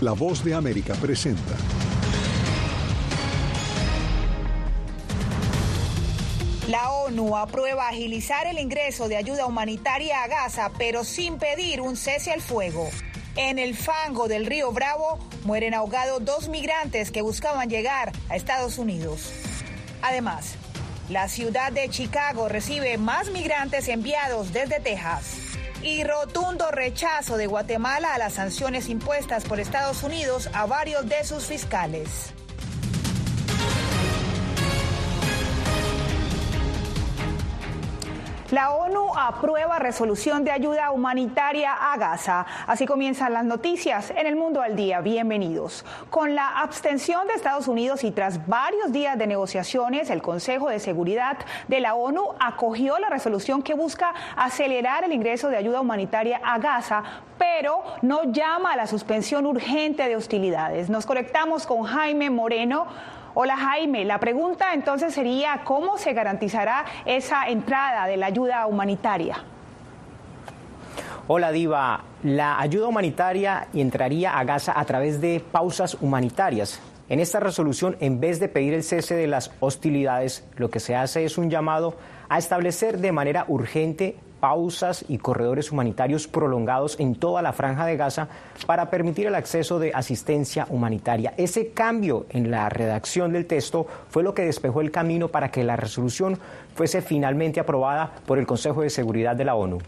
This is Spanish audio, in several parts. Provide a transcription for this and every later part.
La voz de América presenta. La ONU aprueba agilizar el ingreso de ayuda humanitaria a Gaza, pero sin pedir un cese al fuego. En el fango del río Bravo mueren ahogados dos migrantes que buscaban llegar a Estados Unidos. Además, la ciudad de Chicago recibe más migrantes enviados desde Texas. Y rotundo rechazo de Guatemala a las sanciones impuestas por Estados Unidos a varios de sus fiscales. La ONU aprueba resolución de ayuda humanitaria a Gaza. Así comienzan las noticias en el mundo al día. Bienvenidos. Con la abstención de Estados Unidos y tras varios días de negociaciones, el Consejo de Seguridad de la ONU acogió la resolución que busca acelerar el ingreso de ayuda humanitaria a Gaza, pero no llama a la suspensión urgente de hostilidades. Nos conectamos con Jaime Moreno Hola Jaime, la pregunta entonces sería, ¿cómo se garantizará esa entrada de la ayuda humanitaria? Hola Diva, la ayuda humanitaria entraría a Gaza a través de pausas humanitarias. En esta resolución, en vez de pedir el cese de las hostilidades, lo que se hace es un llamado a establecer de manera urgente pausas y corredores humanitarios prolongados en toda la franja de Gaza para permitir el acceso de asistencia humanitaria. Ese cambio en la redacción del texto fue lo que despejó el camino para que la resolución fuese finalmente aprobada por el Consejo de Seguridad de la ONU.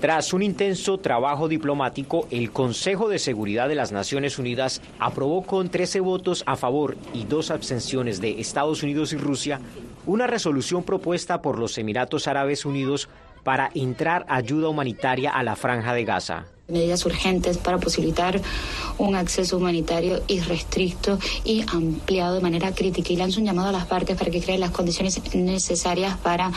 Tras un intenso trabajo diplomático, el Consejo de Seguridad de las Naciones Unidas aprobó con 13 votos a favor y dos abstenciones de Estados Unidos y Rusia una resolución propuesta por los Emiratos Árabes Unidos para entrar ayuda humanitaria a la franja de Gaza medidas urgentes para posibilitar un acceso humanitario irrestricto y ampliado de manera crítica y lanzo un llamado a las partes para que creen las condiciones necesarias para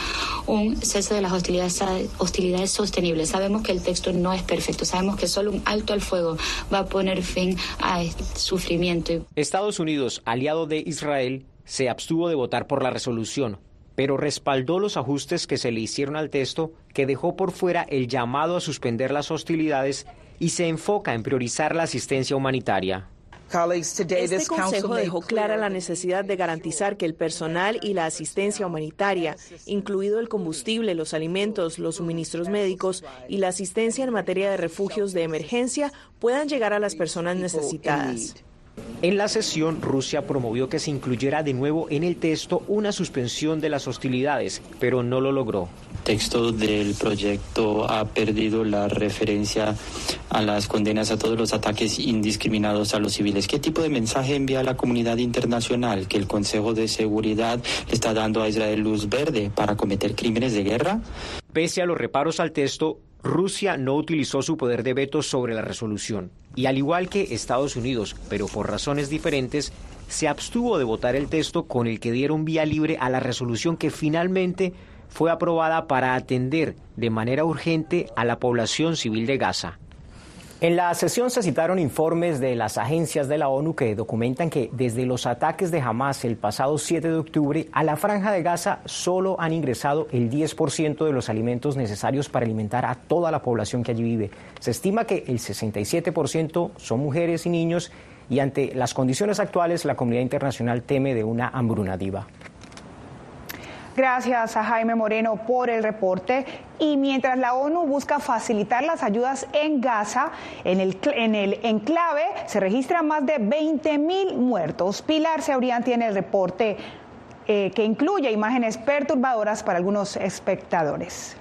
un cese de las hostilidades, hostilidades sostenibles. Sabemos que el texto no es perfecto, sabemos que solo un alto al fuego va a poner fin a este sufrimiento. Estados Unidos, aliado de Israel, se abstuvo de votar por la resolución, pero respaldó los ajustes que se le hicieron al texto, que dejó por fuera el llamado a suspender las hostilidades y se enfoca en priorizar la asistencia humanitaria. Este Consejo dejó clara la necesidad de garantizar que el personal y la asistencia humanitaria, incluido el combustible, los alimentos, los suministros médicos y la asistencia en materia de refugios de emergencia, puedan llegar a las personas necesitadas. En la sesión, Rusia promovió que se incluyera de nuevo en el texto una suspensión de las hostilidades, pero no lo logró. El texto del proyecto ha perdido la referencia a las condenas a todos los ataques indiscriminados a los civiles. ¿Qué tipo de mensaje envía a la comunidad internacional que el Consejo de Seguridad está dando a Israel luz verde para cometer crímenes de guerra? Pese a los reparos al texto, Rusia no utilizó su poder de veto sobre la resolución y al igual que Estados Unidos, pero por razones diferentes, se abstuvo de votar el texto con el que dieron vía libre a la resolución que finalmente fue aprobada para atender de manera urgente a la población civil de Gaza. En la sesión se citaron informes de las agencias de la ONU que documentan que desde los ataques de Hamas el pasado 7 de octubre a la franja de Gaza solo han ingresado el 10% de los alimentos necesarios para alimentar a toda la población que allí vive. Se estima que el 67% son mujeres y niños y ante las condiciones actuales la comunidad internacional teme de una hambruna diva. Gracias a Jaime Moreno por el reporte. Y mientras la ONU busca facilitar las ayudas en Gaza, en el, en el enclave se registran más de 20 mil muertos. Pilar Seurian tiene el reporte eh, que incluye imágenes perturbadoras para algunos espectadores.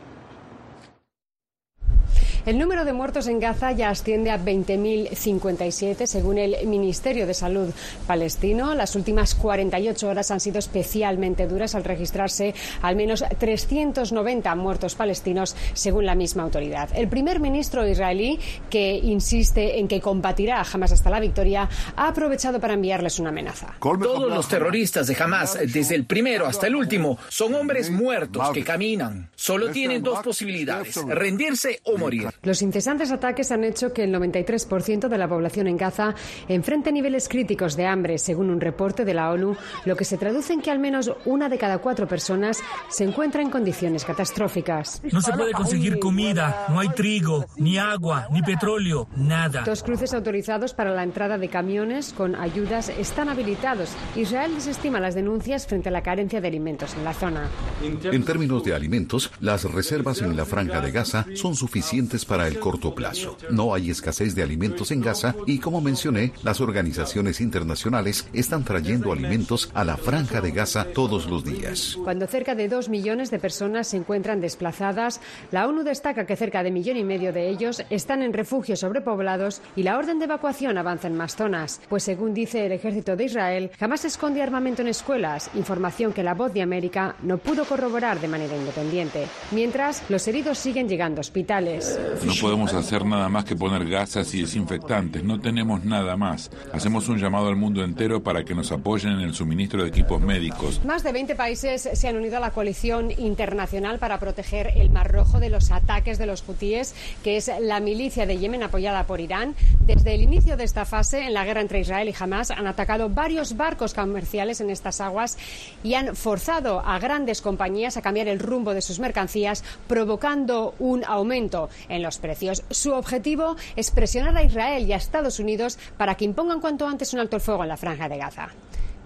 El número de muertos en Gaza ya asciende a 20.057, según el Ministerio de Salud palestino. Las últimas 48 horas han sido especialmente duras al registrarse al menos 390 muertos palestinos, según la misma autoridad. El primer ministro israelí, que insiste en que combatirá a Hamas hasta la victoria, ha aprovechado para enviarles una amenaza. Todos los terroristas de Hamas, desde el primero hasta el último, son hombres muertos que caminan. Solo tienen dos posibilidades, rendirse o morir. Los incesantes ataques han hecho que el 93% de la población en Gaza enfrente niveles críticos de hambre, según un reporte de la ONU, lo que se traduce en que al menos una de cada cuatro personas se encuentra en condiciones catastróficas. No se puede conseguir comida, no hay trigo, ni agua, ni petróleo, nada. Dos cruces autorizados para la entrada de camiones con ayudas están habilitados. Israel desestima las denuncias frente a la carencia de alimentos en la zona. En términos de alimentos, las reservas en la franja de Gaza son suficientes para el corto plazo. No hay escasez de alimentos en Gaza y, como mencioné, las organizaciones internacionales están trayendo alimentos a la franja de Gaza todos los días. Cuando cerca de dos millones de personas se encuentran desplazadas, la ONU destaca que cerca de millón y medio de ellos están en refugios sobrepoblados y la orden de evacuación avanza en más zonas, pues según dice el ejército de Israel, jamás esconde armamento en escuelas, información que la voz de América no pudo corroborar de manera independiente. Mientras, los heridos siguen llegando a hospitales. No podemos hacer nada más que poner gasas y desinfectantes, no tenemos nada más. Hacemos un llamado al mundo entero para que nos apoyen en el suministro de equipos médicos. Más de 20 países se han unido a la coalición internacional para proteger el Mar Rojo de los ataques de los hutíes, que es la milicia de Yemen apoyada por Irán. Desde el inicio de esta fase, en la guerra entre Israel y Hamas, han atacado varios barcos comerciales en estas aguas y han forzado a grandes compañías a cambiar el rumbo de sus mercancías, provocando un aumento en los precios. Su objetivo es presionar a Israel y a Estados Unidos para que impongan cuanto antes un alto el fuego en la franja de Gaza.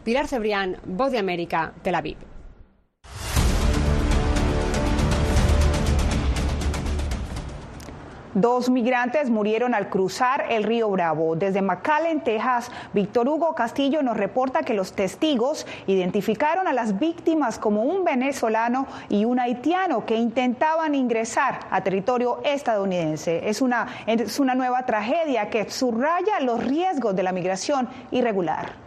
Pilar Cebrián, Voz de América, Tel Aviv. Dos migrantes murieron al cruzar el río Bravo. Desde McAllen, Texas, Víctor Hugo Castillo nos reporta que los testigos identificaron a las víctimas como un venezolano y un haitiano que intentaban ingresar a territorio estadounidense. Es una, es una nueva tragedia que subraya los riesgos de la migración irregular.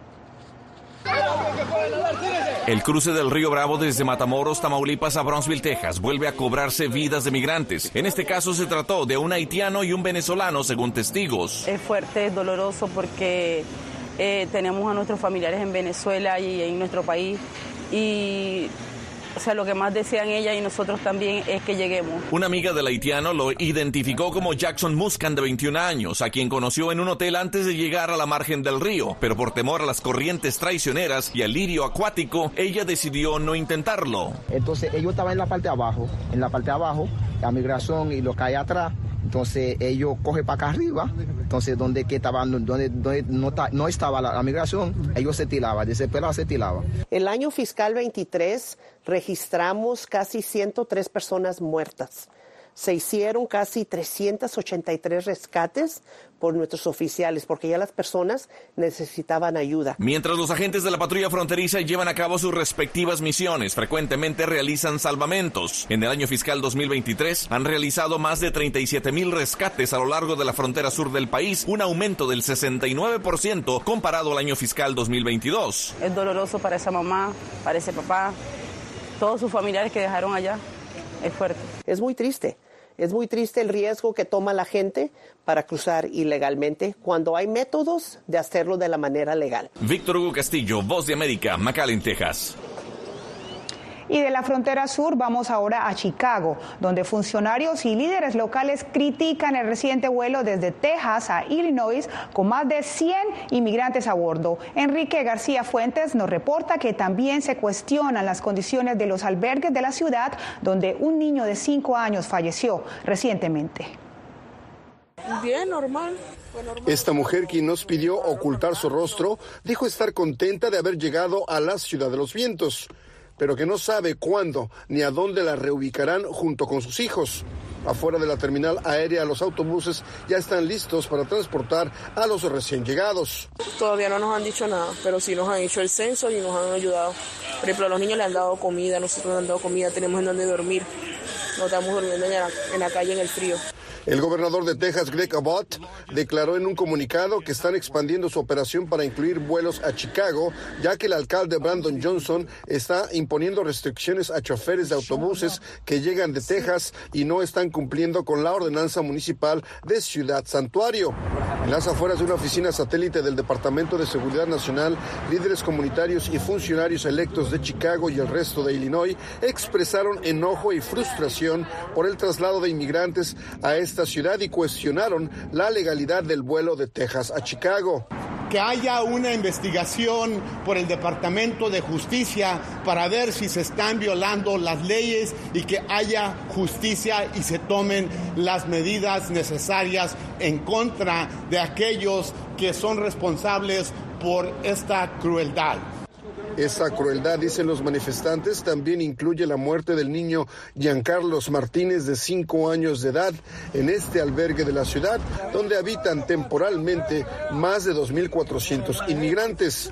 El cruce del río Bravo desde Matamoros, Tamaulipas a Brownsville, Texas, vuelve a cobrarse vidas de migrantes. En este caso se trató de un haitiano y un venezolano, según testigos. Es fuerte, es doloroso porque eh, tenemos a nuestros familiares en Venezuela y en nuestro país o sea, lo que más desean ella y nosotros también es que lleguemos. Una amiga del haitiano lo identificó como Jackson Muscan de 21 años, a quien conoció en un hotel antes de llegar a la margen del río, pero por temor a las corrientes traicioneras y al lirio acuático, ella decidió no intentarlo. Entonces ellos estaban en la parte de abajo, en la parte de abajo, la migración y lo que hay atrás. Entonces ellos cogen para acá arriba, entonces donde, que estaban, donde, donde no, no, estaba la, migración, ellos se tiraban, desesperados se tiraban. El año fiscal 23 registramos casi 103 personas muertas se hicieron casi 383 rescates por nuestros oficiales, porque ya las personas necesitaban ayuda. Mientras los agentes de la patrulla fronteriza llevan a cabo sus respectivas misiones, frecuentemente realizan salvamentos. En el año fiscal 2023 han realizado más de 37 mil rescates a lo largo de la frontera sur del país, un aumento del 69% comparado al año fiscal 2022. Es doloroso para esa mamá, para ese papá, todos sus familiares que dejaron allá. Es fuerte. Es muy triste es muy triste el riesgo que toma la gente para cruzar ilegalmente cuando hay métodos de hacerlo de la manera legal. Víctor Hugo Castillo, Voz de América, McAllen, Texas. Y de la frontera sur vamos ahora a Chicago, donde funcionarios y líderes locales critican el reciente vuelo desde Texas a Illinois con más de 100 inmigrantes a bordo. Enrique García Fuentes nos reporta que también se cuestionan las condiciones de los albergues de la ciudad, donde un niño de 5 años falleció recientemente. Bien, normal. Esta mujer, quien nos pidió ocultar su rostro, dijo estar contenta de haber llegado a la ciudad de los vientos pero que no sabe cuándo ni a dónde la reubicarán junto con sus hijos. Afuera de la terminal aérea, los autobuses ya están listos para transportar a los recién llegados. Todavía no nos han dicho nada, pero sí nos han hecho el censo y nos han ayudado. Por ejemplo, a los niños les han dado comida, nosotros nos han dado comida, tenemos en dónde dormir. No estamos durmiendo en la calle en el frío. El gobernador de Texas, Greg Abbott, declaró en un comunicado que están expandiendo su operación para incluir vuelos a Chicago, ya que el alcalde Brandon Johnson está imponiendo restricciones a choferes de autobuses que llegan de Texas y no están cumpliendo con la ordenanza municipal de Ciudad Santuario. En las afueras de una oficina satélite del Departamento de Seguridad Nacional, líderes comunitarios y funcionarios electos de Chicago y el resto de Illinois expresaron enojo y frustración por el traslado de inmigrantes a este esta ciudad y cuestionaron la legalidad del vuelo de Texas a Chicago que haya una investigación por el Departamento de Justicia para ver si se están violando las leyes y que haya justicia y se tomen las medidas necesarias en contra de aquellos que son responsables por esta crueldad. Esa crueldad, dicen los manifestantes, también incluye la muerte del niño Giancarlos Martínez de cinco años de edad en este albergue de la ciudad, donde habitan temporalmente más de 2.400 inmigrantes.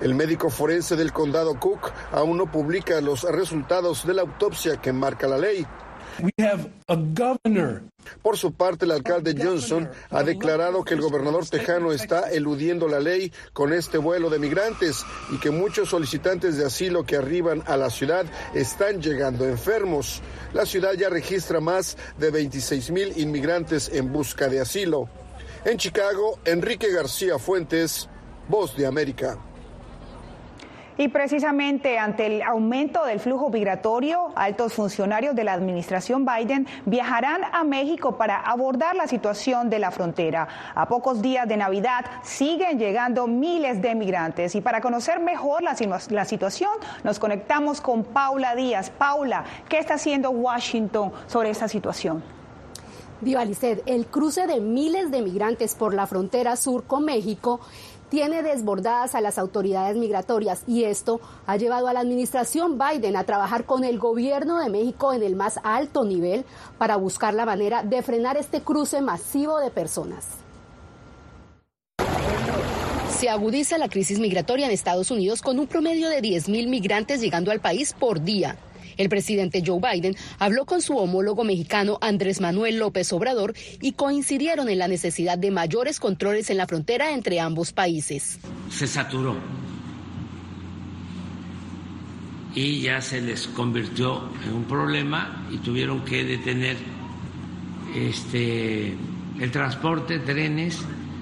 El médico forense del condado Cook aún no publica los resultados de la autopsia que marca la ley. Por su parte, el alcalde Johnson ha declarado que el gobernador tejano está eludiendo la ley con este vuelo de migrantes y que muchos solicitantes de asilo que arriban a la ciudad están llegando enfermos. La ciudad ya registra más de 26 mil inmigrantes en busca de asilo. En Chicago, Enrique García Fuentes, Voz de América. Y precisamente ante el aumento del flujo migratorio, altos funcionarios de la administración Biden viajarán a México para abordar la situación de la frontera. A pocos días de Navidad siguen llegando miles de migrantes y para conocer mejor la, situación nos conectamos con Paula Díaz. Paula, ¿qué está haciendo Washington sobre esta situación? Viva el cruce de miles de migrantes por la frontera sur con México tiene desbordadas a las autoridades migratorias y esto ha llevado a la administración Biden a trabajar con el gobierno de México en el más alto nivel para buscar la manera de frenar este cruce masivo de personas. Se agudiza la crisis migratoria en Estados Unidos con un promedio de 10.000 migrantes llegando al país por día. El presidente Joe Biden habló con su homólogo mexicano Andrés Manuel López Obrador y coincidieron en la necesidad de mayores controles en la frontera entre ambos países. Se saturó y ya se les convirtió en un problema y tuvieron que detener este el transporte, trenes,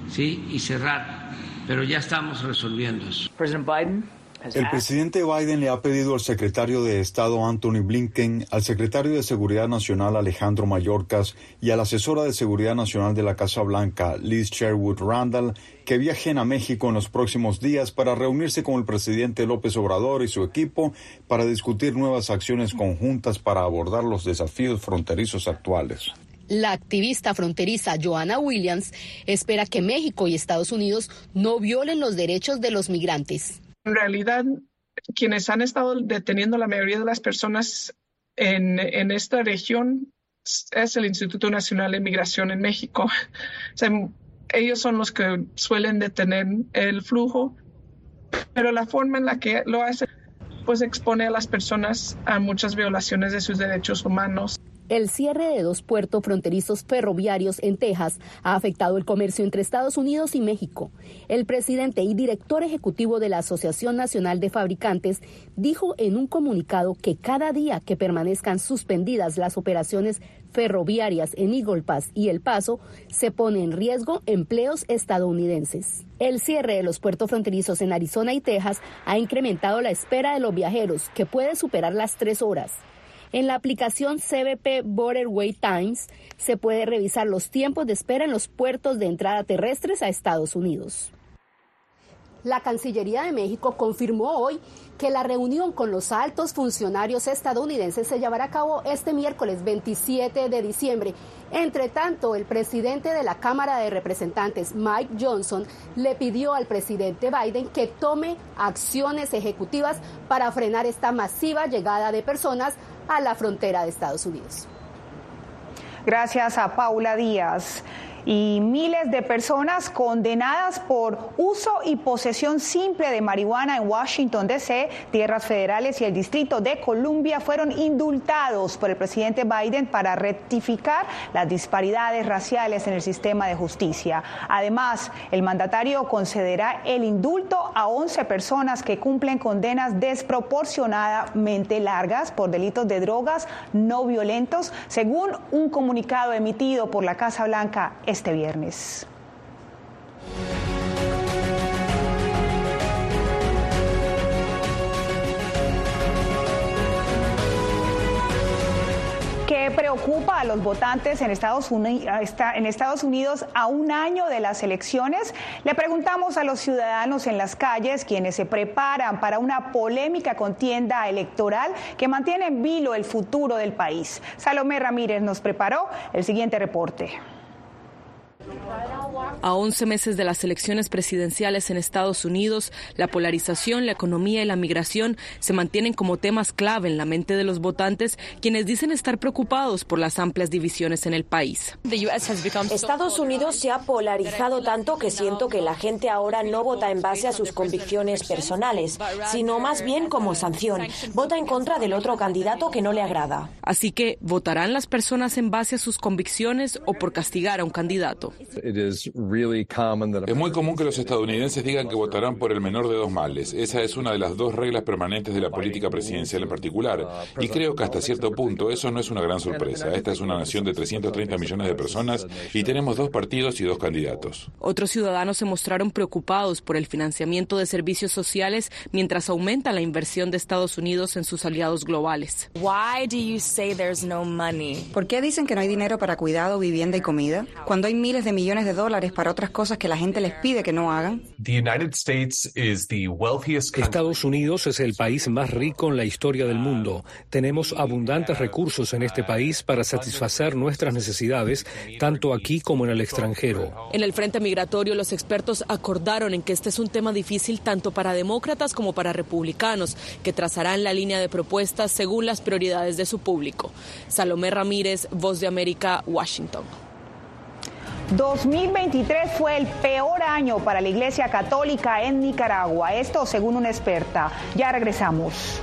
sí, y cerrar. Pero ya estamos resolviendo eso. Biden el presidente Biden le ha pedido al secretario de Estado Anthony Blinken, al secretario de Seguridad Nacional Alejandro Mayorkas y a la asesora de Seguridad Nacional de la Casa Blanca, Liz Sherwood Randall, que viajen a México en los próximos días para reunirse con el presidente López Obrador y su equipo para discutir nuevas acciones conjuntas para abordar los desafíos fronterizos actuales. La activista fronteriza Joanna Williams espera que México y Estados Unidos no violen los derechos de los migrantes. En realidad, quienes han estado deteniendo la mayoría de las personas en, esta región es el Instituto Nacional de Migración en México. ellos son los que suelen detener el flujo, pero la forma en la que lo hacen pues expone a las personas a muchas violaciones de sus derechos humanos. El cierre de dos puertos fronterizos ferroviarios en Texas ha afectado el comercio entre Estados Unidos y México. El presidente y director ejecutivo de la Asociación Nacional de Fabricantes dijo en un comunicado que cada día que permanezcan suspendidas las operaciones ferroviarias en Eagle Pass y El Paso, se pone en riesgo empleos estadounidenses. El cierre de los puertos fronterizos en Arizona y Texas ha incrementado la espera de los viajeros, que puede superar las tres horas. En la aplicación CBP Borderway Times se puede revisar los tiempos de espera en los puertos de entrada terrestres a Estados Unidos. La Cancillería de México confirmó hoy que la reunión con los altos funcionarios estadounidenses se llevará a cabo este miércoles 27 de diciembre. Entre tanto, el presidente de la Cámara de Representantes, Mike Johnson, le pidió al presidente Biden que tome acciones ejecutivas para frenar esta masiva llegada de personas a la frontera de Estados Unidos. Gracias a Paula Díaz y miles de personas condenadas por uso y posesión simple de marihuana en Washington, D.C., tierras federales y el Distrito de Columbia fueron indultados por el presidente Biden para rectificar las disparidades raciales en el sistema de justicia. Además, el mandatario concederá el indulto a 11 personas que cumplen condenas desproporcionadamente largas por delitos de drogas no violentos, según un comunicado emitido por la Casa Blanca este viernes. ¿Qué preocupa a los votantes en Estados, Unidos, en Estados Unidos a un año de las elecciones? Le preguntamos a los ciudadanos en las calles, quienes se preparan para una polémica contienda electoral que mantiene en vilo el futuro del país. Salomé Ramírez nos preparó el siguiente reporte. A 11 meses de las elecciones presidenciales en Estados Unidos, la polarización, la economía y la migración se mantienen como temas clave en la mente de los votantes, quienes dicen estar preocupados por las amplias divisiones en el país. Estados Unidos se ha polarizado tanto que siento que la gente ahora no vota en base a sus convicciones personales, sino más bien como sanción. Vota en contra del otro candidato que no le agrada. Así que, ¿votarán las personas en base a sus convicciones o por castigar a un candidato? Es muy común que los estadounidenses digan que votarán por el menor de dos males. Esa es una de las dos reglas permanentes de la política presidencial en particular. Y creo que hasta cierto punto eso no es una gran sorpresa. Esta es una nación de 330 millones de personas y tenemos dos partidos y dos candidatos. Otros ciudadanos se mostraron preocupados por el financiamiento de servicios sociales mientras aumenta la inversión de Estados Unidos en sus aliados globales. ¿Por qué dicen que no hay dinero para cuidado, vivienda y comida? Cuando hay miles de millones de dólares para otras cosas que la gente les pide que no hagan. Estados Unidos es el país más rico en la historia del mundo. Tenemos abundantes recursos en este país para satisfacer nuestras necesidades, tanto aquí como en el extranjero. En el frente migratorio, los expertos acordaron en que este es un tema difícil tanto para demócratas como para republicanos, que trazarán la línea de propuestas según las prioridades de su público. Salomé Ramírez, Voz de América, Washington. 2023 fue el peor año para la Iglesia Católica en Nicaragua. Esto según una experta. Ya regresamos.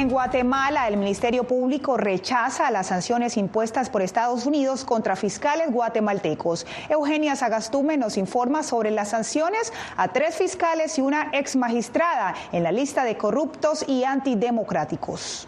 En Guatemala, el Ministerio Público rechaza las sanciones impuestas por Estados Unidos contra fiscales guatemaltecos. Eugenia Sagastume nos informa sobre las sanciones a tres fiscales y una ex magistrada en la lista de corruptos y antidemocráticos.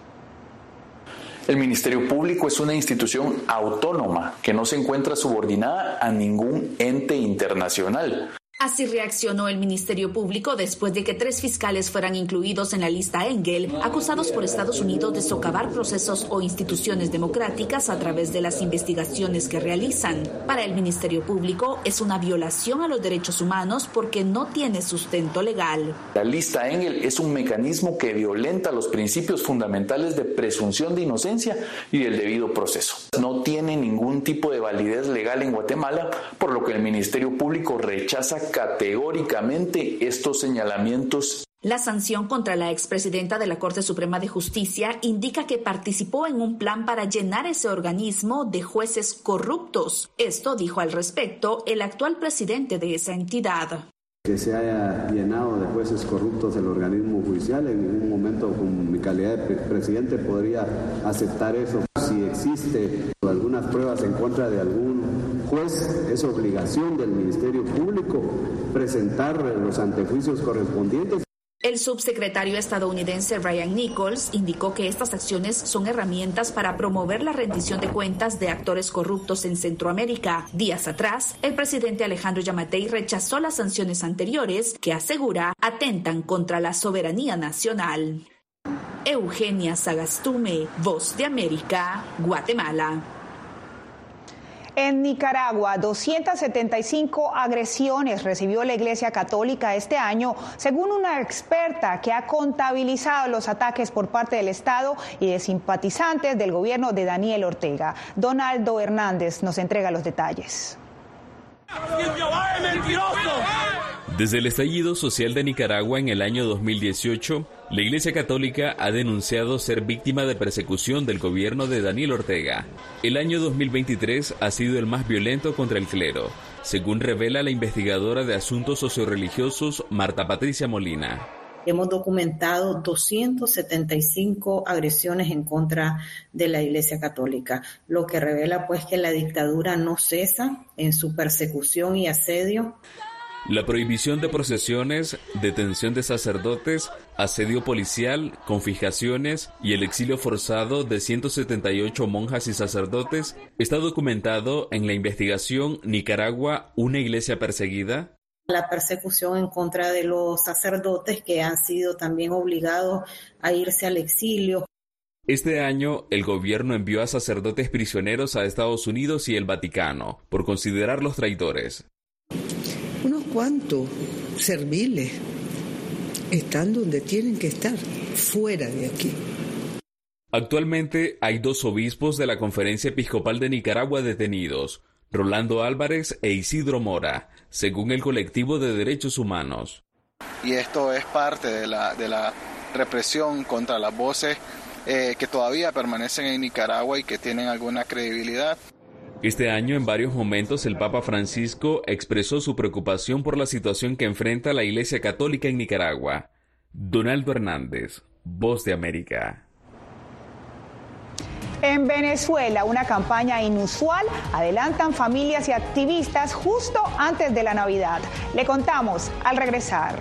El Ministerio Público es una institución autónoma que no se encuentra subordinada a ningún ente internacional. Así reaccionó el Ministerio Público después de que tres fiscales fueran incluidos en la lista Engel, acusados por Estados Unidos de socavar procesos o instituciones democráticas a través de las investigaciones que realizan. Para el Ministerio Público es una violación a los derechos humanos porque no tiene sustento legal. La lista Engel es un mecanismo que violenta los principios fundamentales de presunción de inocencia y del debido proceso. No tiene ningún tipo de validez legal en Guatemala, por lo que el Ministerio Público rechaza categóricamente estos señalamientos. La sanción contra la expresidenta de la Corte Suprema de Justicia indica que participó en un plan para llenar ese organismo de jueces corruptos. Esto dijo al respecto el actual presidente de esa entidad. Que se haya llenado de jueces corruptos el organismo judicial, en un momento con mi calidad de presidente podría aceptar eso. Si existe algunas pruebas en contra de algún juez, es obligación del Ministerio Público presentar los antejuicios correspondientes. El subsecretario estadounidense Ryan Nichols indicó que estas acciones son herramientas para promover la rendición de cuentas de actores corruptos en Centroamérica. Días atrás, el presidente Alejandro Yamatei rechazó las sanciones anteriores que asegura atentan contra la soberanía nacional. Eugenia Sagastume, Voz de América, Guatemala. En Nicaragua, 275 agresiones recibió la Iglesia Católica este año, según una experta que ha contabilizado los ataques por parte del Estado y de simpatizantes del gobierno de Daniel Ortega. Donaldo Hernández nos entrega los detalles. Desde el estallido social de Nicaragua en el año 2018, la Iglesia Católica ha denunciado ser víctima de persecución del gobierno de Daniel Ortega. El año 2023 ha sido el más violento contra el clero, según revela la investigadora de asuntos socioreligiosos Marta Patricia Molina. Hemos documentado 275 agresiones en contra de la Iglesia Católica, lo que revela pues que la dictadura no cesa en su persecución y asedio. La prohibición de procesiones, detención de sacerdotes, asedio policial, confiscaciones y el exilio forzado de 178 monjas y sacerdotes está documentado en la investigación Nicaragua, una iglesia perseguida, la persecución en contra de los sacerdotes que han sido también obligados a irse al exilio. Este año, el gobierno envió a sacerdotes prisioneros a Estados Unidos y el Vaticano por considerarlos traidores. Cuantos serviles están donde tienen que estar, fuera de aquí. Actualmente hay dos obispos de la Conferencia Episcopal de Nicaragua detenidos, Rolando Álvarez e Isidro Mora, según el colectivo de derechos humanos. Y esto es parte de la, de la represión contra las voces eh, que todavía permanecen en Nicaragua y que tienen alguna credibilidad. Este año, en varios momentos, el Papa Francisco expresó su preocupación por la situación que enfrenta la Iglesia Católica en Nicaragua. Donaldo Hernández, Voz de América. En Venezuela, una campaña inusual adelantan familias y activistas justo antes de la Navidad. Le contamos al regresar.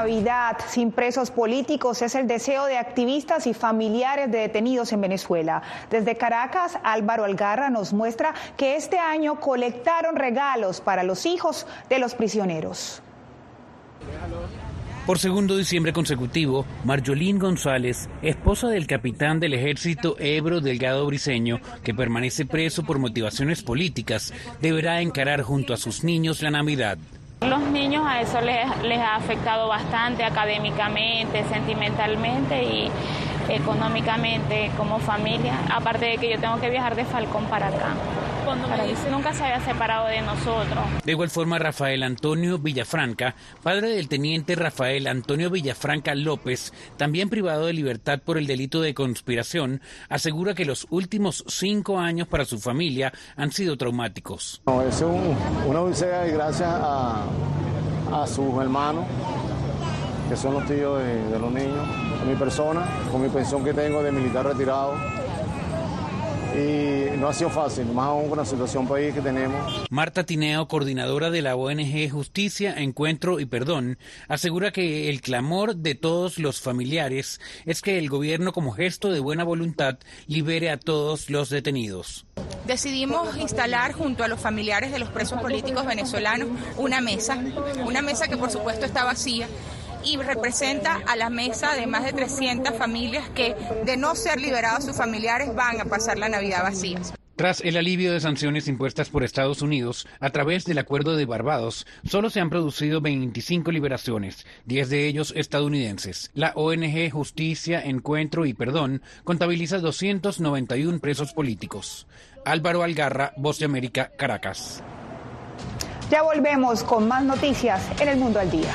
Navidad sin presos políticos es el deseo de activistas y familiares de detenidos en Venezuela. Desde Caracas, Álvaro Algarra nos muestra que este año colectaron regalos para los hijos de los prisioneros. Por segundo diciembre consecutivo, Marjolín González, esposa del capitán del ejército Ebro Delgado Briceño, que permanece preso por motivaciones políticas, deberá encarar junto a sus niños la Navidad. Los niños a eso les, les ha afectado bastante académicamente, sentimentalmente y económicamente como familia, aparte de que yo tengo que viajar de Falcón para acá. Cuando me dice nunca se había separado de nosotros. De igual forma, Rafael Antonio Villafranca, padre del teniente Rafael Antonio Villafranca López, también privado de libertad por el delito de conspiración, asegura que los últimos cinco años para su familia han sido traumáticos. es una odisea y gracias a, a sus hermanos que son los tíos de, los niños, a mi persona, con mi pensión que tengo de militar retirado. Y no ha sido fácil, más aún con la situación país que tenemos. Marta Tineo, coordinadora de la ONG Justicia, Encuentro y Perdón, asegura que el clamor de todos los familiares es que el gobierno, como gesto de buena voluntad, libere a todos los detenidos. Decidimos instalar junto a los familiares de los presos políticos venezolanos una mesa, una mesa que por supuesto está vacía y representa a la mesa de más de 300 familias que, de no ser liberados sus familiares, van a pasar la Navidad vacías. Tras el alivio de sanciones impuestas por Estados Unidos a través del Acuerdo de Barbados, solo se han producido 25 liberaciones, 10 de ellos estadounidenses. La ONG Justicia, Encuentro y Perdón contabiliza 291 presos políticos. Álvaro Algarra, Voz de América, Caracas. Ya volvemos con más noticias en el Mundo al Día.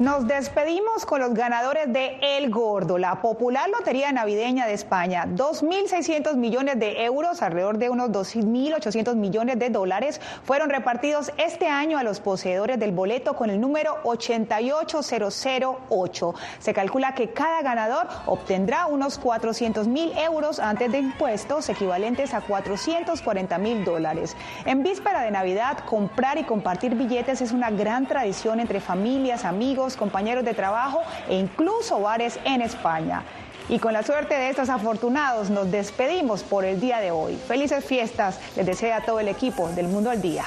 Nos despedimos con los ganadores de El Gordo, la popular lotería navideña de España. 2.600 millones de euros, alrededor de unos 2.800 millones de dólares, fueron repartidos este año a los poseedores del boleto con el número 88008. Se calcula que cada ganador obtendrá unos 400 mil euros antes de impuestos, equivalentes a 440 mil dólares. En víspera de Navidad, comprar y compartir billetes es una gran tradición entre familias, amigos, compañeros de trabajo e incluso bares en España. Y con la suerte de estos afortunados nos despedimos por el día de hoy. Felices fiestas les desea todo el equipo del Mundo al Día.